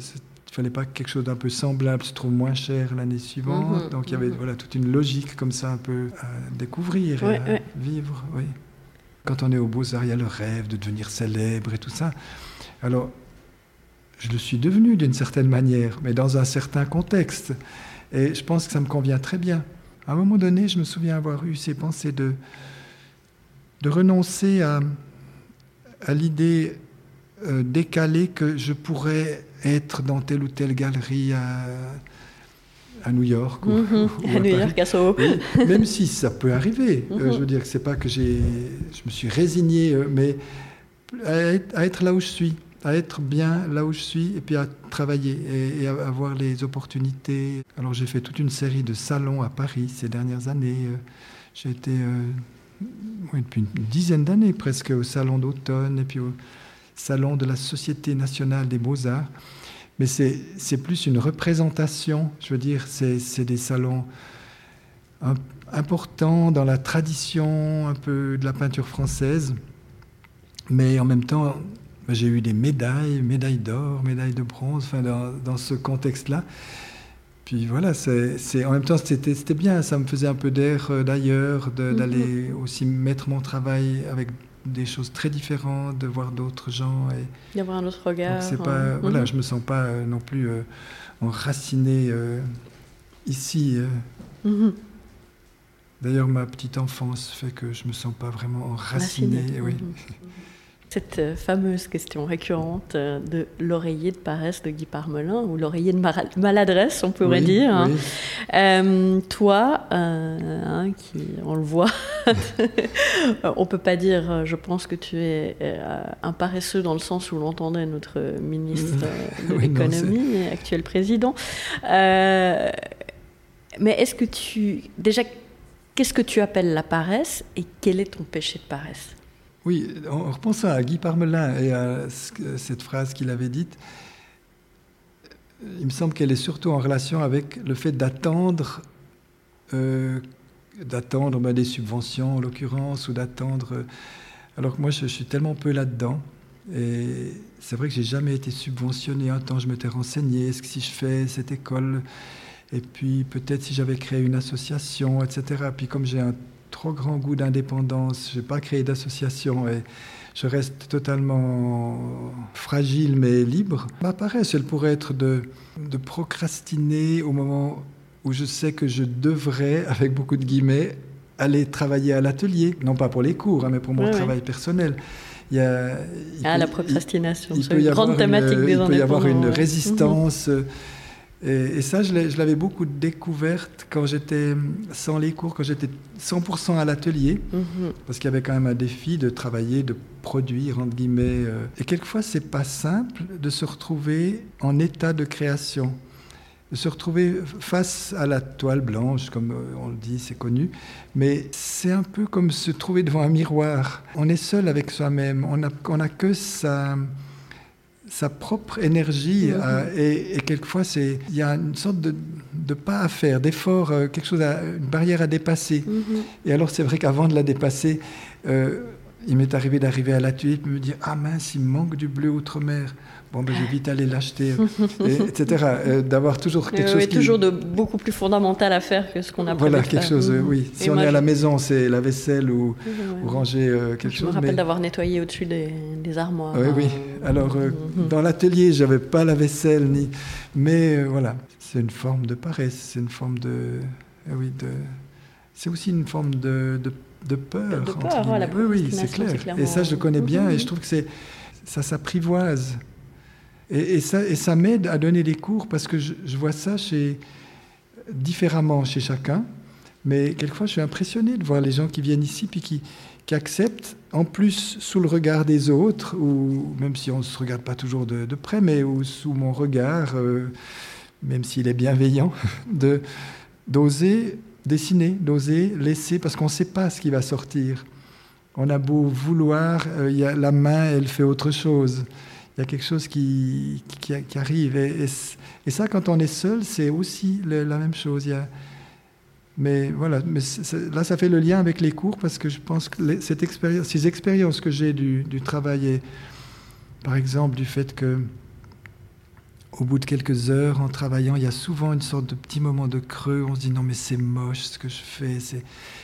il fallait pas que quelque chose d'un peu semblable se trouve moins cher l'année suivante. Mhm, Donc il y avait mhm. voilà, toute une logique comme ça un peu à découvrir et à vivre. Oui. Quand on est au Beaux-Arts, il y a le rêve de devenir célèbre et tout ça. Alors, je le suis devenu d'une certaine manière, mais dans un certain contexte. Et je pense que ça me convient très bien. À un moment donné, je me souviens avoir eu ces pensées de, de renoncer à, à l'idée euh, décalée que je pourrais être dans telle ou telle galerie à, à New York. Ou, mhm. à, New York, à Soho. même si ça peut arriver. Euh, mhm. je veux dire que c'est pas que j'ai, je me suis résigné, euh, mais à être, là où je suis, à être bien là où je suis, et puis à travailler et, à avoir les opportunités. Alors j'ai fait toute une série de salons à Paris ces dernières années. J'ai été depuis une dizaine d'années presque au salon d'automne et puis salon de la Société nationale des beaux-arts. Mais c'est plus une représentation, je veux dire, c'est des salons importants dans la tradition un peu de la peinture française. Mais en même temps, j'ai eu des médailles, médailles d'or, médailles de bronze, enfin, dans, dans ce contexte-là. Puis voilà, c'est, en même temps, c'était, bien, ça me faisait un peu d'air euh, d'ailleurs, mhm. d'aller aussi mettre mon travail avec des choses très différentes, de voir d'autres gens. Et D'avoir un autre regard. pas, euh, voilà, mhm. je me sens pas euh, non plus enraciné ici. Mhm. D'ailleurs, ma petite enfance fait que je me sens pas vraiment enraciné. Oui cette euh, fameuse question récurrente euh, de l'oreiller de paresse de Guy Parmelin, ou l'oreiller de maladresse, on pourrait dire. Hein. Euh, toi, hein, qui, on le voit, on peut pas dire, je pense que tu es un paresseux dans le sens où l'entendait notre ministre de l'économie et actuel président. mais est-ce que tu... Déjà, qu'est-ce que tu appelles la paresse et quel est ton péché de paresse? Oui, en repensant à Guy Parmelin et à cette phrase qu'il avait dite, il me semble qu'elle est surtout en relation avec le fait d'attendre, euh, d'attendre ben, des subventions en l'occurrence, ou d'attendre. Alors que moi, je, suis tellement peu là-dedans. Et c'est vrai que j'ai jamais été subventionné. Un temps, je m'étais renseigné. ce que si je fais cette école, et puis peut-être si j'avais créé une association, etc. Puis comme j'ai un trop grand goût d'indépendance. Je n'ai pas créé d'association et je reste totalement fragile mais libre. Ma paresse, elle pourrait être de, de procrastiner au moment où je sais que je devrais, avec beaucoup de guillemets, aller travailler à l'atelier. Non pas pour les cours, hein, mais pour mon travail personnel. Il y a, ah, la procrastination, c'est une grande thématique des Il peut y avoir une résistance. Mhm. Et, ça, je l'avais beaucoup découverte quand j'étais sans les cours, quand j'étais 100% à l'atelier, mhm. parce qu'il y avait quand même un défi de travailler, de produire, entre guillemets. Euh. Et quelquefois, c'est pas simple de se retrouver en état de création, de se retrouver face à la toile blanche, comme euh, on le dit, c'est connu. Mais c'est un peu comme se trouver devant un miroir. On est seul avec soi-même, on n'a on a que ça sa propre énergie. Mhm. Euh, et, quelquefois, il y a une sorte de, pas à faire, d'effort, euh, quelque chose, à, une barrière à dépasser. Mhm. Et alors, c'est vrai qu'avant de la dépasser, euh, il m'est arrivé d'arriver à l'atelier et de me dire Ah mince, il manque du bleu outre-mer. Bon, ben, je vais vite aller l'acheter, etc. Euh, d'avoir toujours quelque chose. qui... toujours de beaucoup plus fondamental à faire que ce qu'on a Voilà, quelque chose, euh, oui. Si on est à la maison, c'est la vaisselle ou, ranger euh, quelque chose. Je me rappelle d'avoir nettoyé au-dessus des, armoires. Oui, oui. Alors, mhm. dans l'atelier, j'avais pas la vaisselle, ni. Mais voilà, c'est une forme de paresse, c'est une forme de. oui, de. C'est aussi une forme de, de, peur. De peur, voilà, oui, oui, c'est clair. Et ça, je le connais bien et je trouve que c'est ça s'apprivoise. Et, ça, m'aide à donner des cours parce que je, vois ça différemment chez chacun. Mais quelquefois, je suis impressionné de voir les gens qui viennent ici puis qui, acceptent, en plus sous le regard des autres, ou même si on ne se regarde pas toujours de, près, mais ou sous mon regard, euh, même s'il est bienveillant, d'oser dessiner, d'oser laisser, parce qu'on ne sait pas ce qui va sortir. On a beau vouloir, euh, la main, elle fait autre chose il y a quelque chose qui, qui, arrive. Et, et, ça, quand on est seul, c'est aussi la même chose. Mais voilà, mais là, ça fait le lien avec les cours parce que je pense que cette ces expériences que j'ai du, du, travail, et, par exemple, du fait que au bout de quelques heures en travaillant, il y a souvent une sorte de petit moment de creux. On se dit non mais c'est moche ce que je fais.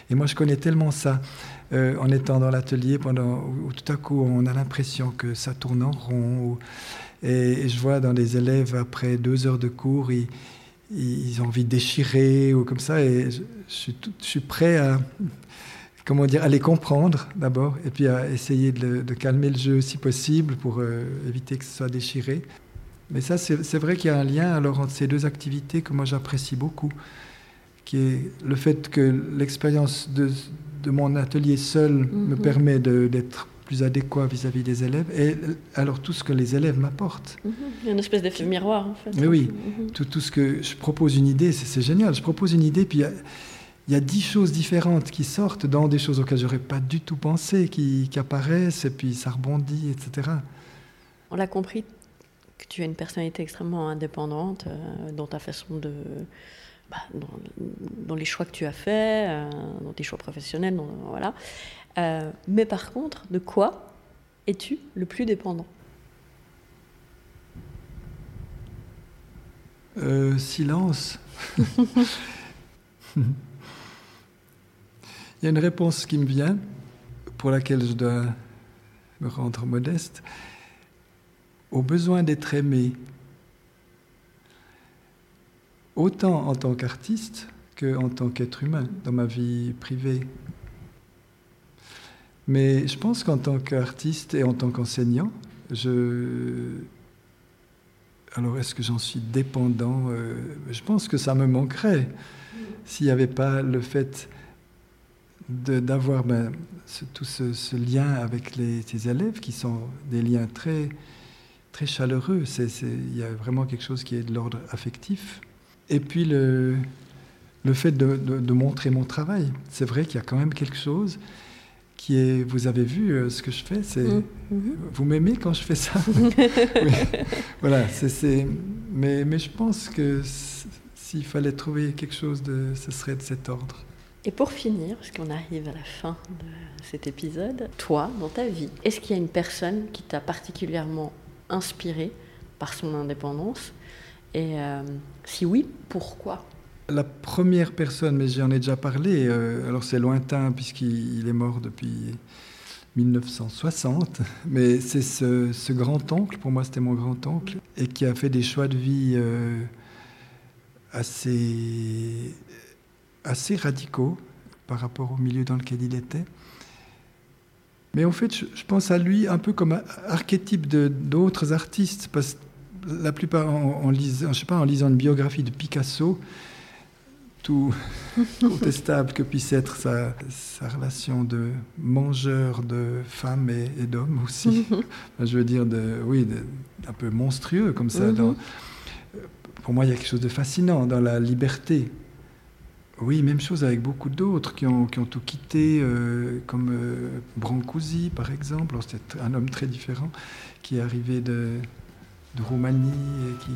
Et moi je connais tellement ça euh, en étant dans l'atelier pendant où, tout à coup on a l'impression que ça tourne en rond. et, je vois dans les élèves après deux heures de cours, ils, ont envie de déchirer ou comme ça. Et je, suis, je suis prêt à comment dire, à les comprendre d'abord, et puis à essayer de, calmer le jeu si possible pour euh, éviter que ce soit déchiré. Mais ça, c'est vrai qu'il y a un lien alors entre ces deux activités que moi j'apprécie beaucoup, qui est le fait que l'expérience de, de, mon atelier seul me mhm. permet d'être plus adéquat vis-à-vis des élèves, et alors tout ce que les élèves m'apportent. Mhm. Il y a une espèce d'effet miroir en fait. Mais oui, mhm. tout, tout, ce que je propose une idée, c'est génial. Je propose une idée, puis il y a dix choses différentes qui sortent dans des choses auxquelles j'aurais pas du tout pensé, qui, qui, apparaissent, et puis ça rebondit, etc. On l'a compris que tu as une personnalité extrêmement indépendante euh, dans ta façon de. bah, dans, dans les choix que tu as faits, euh, dans tes choix professionnels, dans- voilà. Euh, mais par contre, de quoi es-tu le plus dépendant? Silence. Il y a une réponse qui me vient, pour laquelle je dois me rendre modeste, au besoin d'être aimé, autant en tant qu'artiste qu'en tant qu'être humain dans ma vie privée. Mais je pense qu'en tant qu'artiste et en tant qu'enseignant, je, alors, est-ce que j'en suis dépendant Euh, Je pense que ça me manquerait s'il n'y avait pas le fait d'avoir ben, tout ce, ce lien avec les, ces élèves qui sont des liens très, très chaleureux. Il y a vraiment quelque chose qui est de l'ordre affectif. Et puis le, le fait de, de- de montrer mon travail. C'est vrai qu'il y a quand même quelque chose qui est... Vous avez vu euh, ce que je fais c'est, Mhm, mhm. Vous m'aimez quand je fais ça? Oui. Voilà, c'est, Mais, mais je pense que s'il fallait trouver quelque chose, de, ce serait de cet ordre. Et pour finir, parce qu'on arrive à la fin de cet épisode, toi, dans ta vie, est-ce qu'il y a une personne qui t'a particulièrement inspiré par son indépendance Et euh, si oui, pourquoi? La première personne, mais j'en ai déjà parlé, euh, alors c'est lointain puisqu'il il est mort depuis 1960, mais c'est ce, grand-oncle, pour moi c'était mon grand-oncle, et qui a fait des choix de vie euh, assez radicaux par rapport au milieu dans lequel il était. Mais en fait, je, pense à lui un peu comme archétype d'autres artistes, parce que la plupart, en, en lisant, je sais pas, en lisant une biographie de Picasso, tout contestable que puisse être sa, sa relation de mangeur de femmes et, et d'hommes aussi. Je veux dire, de, oui, de- un peu monstrueux comme ça. Mhm. dans- pour moi, il y a quelque chose de fascinant dans la liberté. Oui, même chose avec beaucoup d'autres qui ont, tout quitté, euh, comme euh, Brancusi, par exemple. C'était un homme très différent qui est arrivé de, Roumanie. Qui,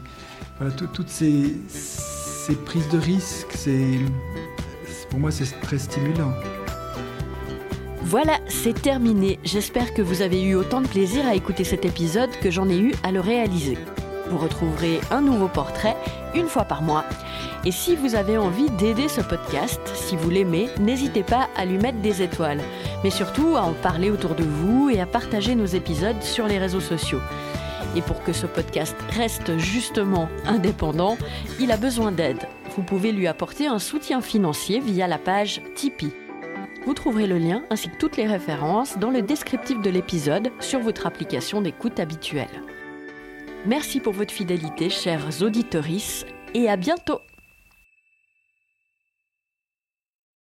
voilà, tout- toutes ces, ces prises de risques, pour moi, c'est très stimulant. Voilà, c'est terminé. J'espère que vous avez eu autant de plaisir à écouter cet épisode que j'en ai eu à le réaliser. Vous retrouverez un nouveau portrait une fois par mois. Et si vous avez envie d'aider ce podcast, si vous l'aimez, n'hésitez pas à lui mettre des étoiles, mais surtout à en parler autour de vous et à partager nos épisodes sur les réseaux sociaux. Et pour que ce podcast reste justement indépendant, il a besoin d'aide. Vous pouvez lui apporter un soutien financier via la page Tipeee. Vous trouverez le lien ainsi que toutes les références dans le descriptif de l'épisode sur votre application d'écoute habituelle. Merci pour votre fidélité, chers auditorices, et à bientôt